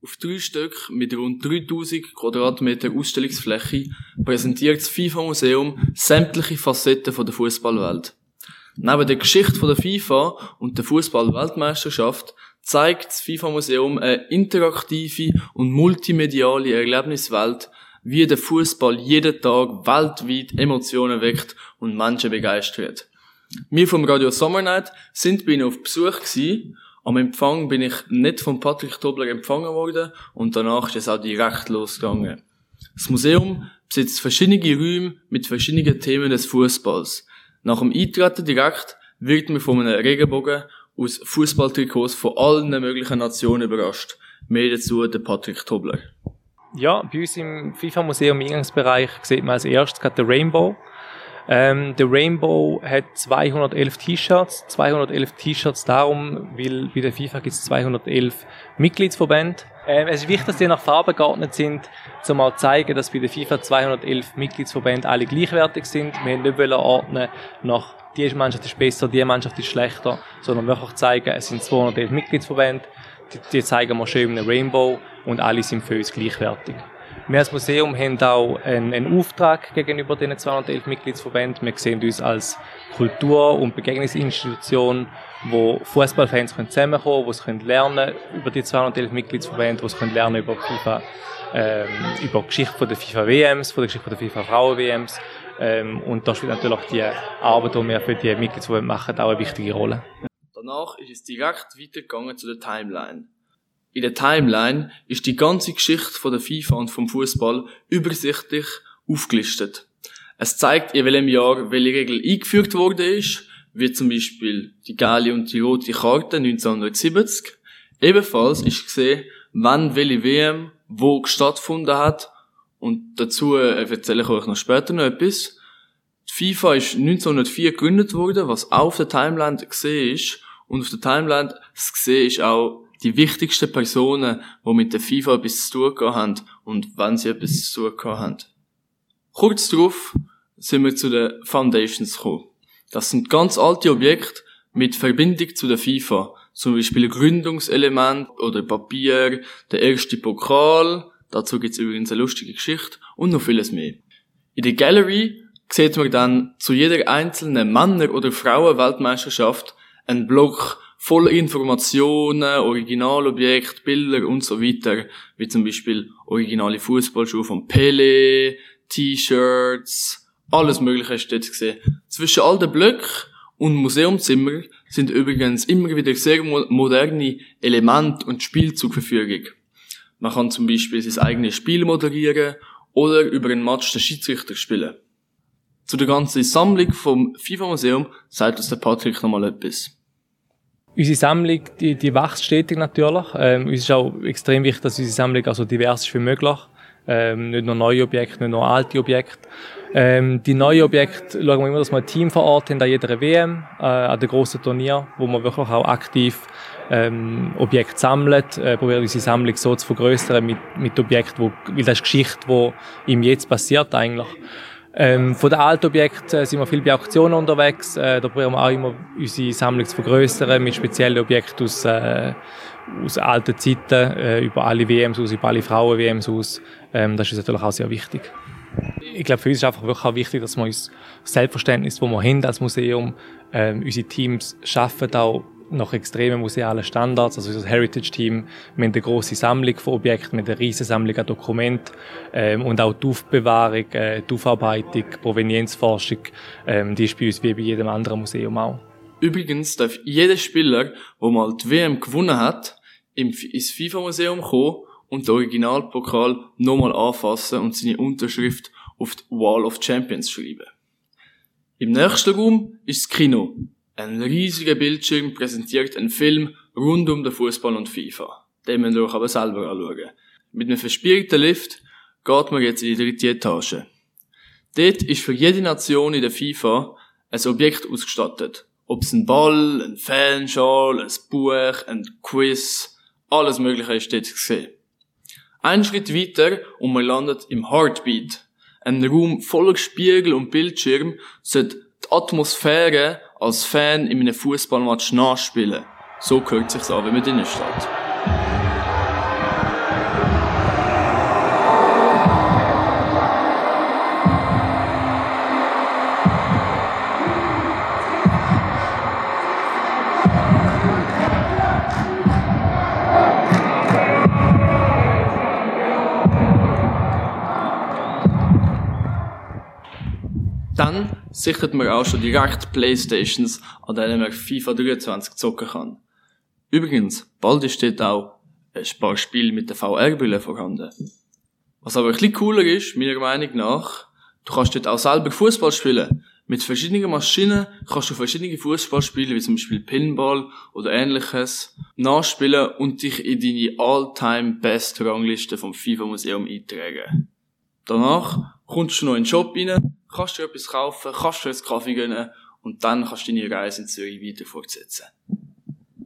Auf drei Stück mit rund 3000 Quadratmeter Ausstellungsfläche präsentiert das FIFA-Museum sämtliche Facetten der Fußballwelt. Neben der Geschichte der FIFA und der Fußball-Weltmeisterschaft zeigt das FIFA-Museum eine interaktive und multimediale Erlebniswelt, wie der Fußball jeden Tag weltweit Emotionen weckt und Menschen begeistert. Wir vom Radio Summer Night sind bei ihnen auf Besuch gewesen. Am Empfang bin ich nicht von Patrick Tobler empfangen worden und danach ist es auch direkt losgegangen. Das Museum besitzt verschiedene Räume mit verschiedenen Themen des Fußballs. Nach dem Eintreten direkt wird man von einem Regenbogen aus Fußballtrikots von allen möglichen Nationen überrascht. Mehr dazu der Patrick Tobler. Ja, bei uns im FIFA-Museum im Eingangsbereich sieht man als erstes den Rainbow. Ähm, der Rainbow hat 211 T-Shirts. 211 T-Shirts darum, weil bei der FIFA gibt es 211 Mitgliedsverbände. Ähm, es ist wichtig, dass die nach Farben geordnet sind, um mal zu zeigen, dass bei der FIFA 211 Mitgliedsverbände alle gleichwertig sind. Wir haben nicht ordnen nach die Mannschaft ist besser, die Mannschaft ist schlechter, sondern wirklich zeigen, es sind 211 Mitgliedsverbände, die, die zeigen wir schön einem Rainbow und alle sind für uns gleichwertig. Wir als Museum haben auch einen, einen Auftrag gegenüber den 211 Mitgliedsverbänden. Wir sehen uns als Kultur- und Begegnungsinstitution, wo Fußballfans zusammenkommen können, wo sie lernen über die 211 Mitgliedsverbände, wo sie lernen über FIFA, ähm, über die Geschichte der FIFA-WMs, von der Geschichte der FIFA-Frauen-WMs. Ähm, und da spielt natürlich die Arbeit, die wir für die Mitgliedsverbände machen, auch eine wichtige Rolle. Danach ist es direkt weitergegangen zu der Timeline. In der Timeline ist die ganze Geschichte von der FIFA und vom Fußball übersichtlich aufgelistet. Es zeigt, in welchem Jahr welche Regel eingeführt worden ist, wie zum Beispiel die gelbe und die rote Karte 1970. Ebenfalls ist gesehen, wann welche WM wo stattgefunden hat und dazu äh, erzähle ich euch noch später noch etwas. Die FIFA ist 1904 gegründet worden, was auch auf der Timeline gesehen ist. Und auf der Timeline gesehen ist auch die wichtigsten Personen, die mit der FIFA etwas zu tun haben und wann sie etwas zu tun haben. Kurz darauf sind wir zu den Foundations gekommen. Das sind ganz alte Objekte mit Verbindung zu der FIFA. Zum Beispiel Gründungselement oder Papier, der erste Pokal, dazu gibt's übrigens eine lustige Geschichte und noch vieles mehr. In der Gallery sieht man dann zu jeder einzelnen Männer- oder Frauenweltmeisterschaft einen Block voller Informationen, Originalobjekte, Bilder und so weiter, wie zum Beispiel originale Fußballschuhe von Pele, T-Shirts, alles mögliche hast du dort gesehen. Zwischen all den Blöcken und Museumzimmer sind übrigens immer wieder sehr moderne Elemente und Spiele zur Verfügung. Man kann zum Beispiel sein eigenes Spiel moderieren oder über einen Match den Schiedsrichter spielen. Zu der ganzen Sammlung vom FIFA-Museum sagt uns der Patrick nochmal etwas. Unsere Sammlung, die, die wächst stetig natürlich. Ähm, uns ist auch extrem wichtig, dass unsere Sammlung also divers ist wie möglich. Ähm, nicht nur neue Objekte, nicht nur alte Objekte. Ähm, die neuen Objekte schauen wir immer, dass wir ein Team vor Ort haben an jeder WM, äh, an den grossen Turnier, wo wir wirklich auch aktiv ähm, Objekte sammeln, äh, probieren unsere Sammlung so zu vergrößern mit, mit Objekten, wo, weil das ist Geschichte, die im Jetzt passiert eigentlich. Ähm, von den alten Objekten äh, sind wir viel bei Auktionen unterwegs. Äh, da probieren wir auch immer unsere Sammlung zu vergrößern mit speziellen Objekten aus, äh, aus alten Zeiten, äh, über alle WMs aus, über alle Frauen-WMs aus. Ähm, das ist natürlich auch sehr wichtig. Ich glaube, für uns ist einfach wirklich auch wichtig, dass wir uns das Selbstverständnis, das wir haben als Museum, ähm, unsere Teams schaffen, auch nach extremen musealen Standards, also das Heritage-Team, wir haben eine grosse Sammlung von Objekten, wir haben eine riesige Sammlung an Dokumenten ähm, und auch die Aufbewahrung, äh, die Aufarbeitung, Provenienzforschung, ähm, die ist bei uns wie bei jedem anderen Museum auch. Übrigens darf jeder Spieler, der mal die WM gewonnen hat, ins FIFA-Museum kommen und den Originalpokal nochmal anfassen und seine Unterschrift auf die Wall of Champions schreiben. Im nächsten Raum ist das Kino. Ein riesiger Bildschirm präsentiert einen Film rund um den Fußball und FIFA. Den müsst ihr euch aber selber anschauen. Mit einem verspielten Lift geht man jetzt in die dritte Etage. Dort ist für jede Nation in der FIFA ein Objekt ausgestattet. Ob es ein Ball, ein Fanschal, ein Buch, ein Quiz, alles Mögliche ist dort gesehen. Ein Schritt weiter und man landet im Heartbeat. Ein Raum voller Spiegel und Bildschirm sollte die Atmosphäre als Fan in einem Fußballmatch nachspielen. So gehört sich's an, wenn man drinnen steht. Sichert man auch schon direkt Playstations, an denen man FIFA 23 zocken kann. Übrigens, bald ist dort auch ein paar Spiele mit der VR-Brille vorhanden. Was aber ein bisschen cooler ist, meiner Meinung nach, du kannst dort auch selber Fußball spielen. Mit verschiedenen Maschinen kannst du verschiedene Fußballspiele, wie zum Beispiel Pinball oder ähnliches, nachspielen und dich in deine All-Time-Best-Rangliste vom FIFA-Museum eintragen. Danach kommst du noch in den Shop rein, kannst du etwas kaufen, kannst du einen Kaffee gönnen und dann kannst du deine Reise in Zürich weiter fortsetzen.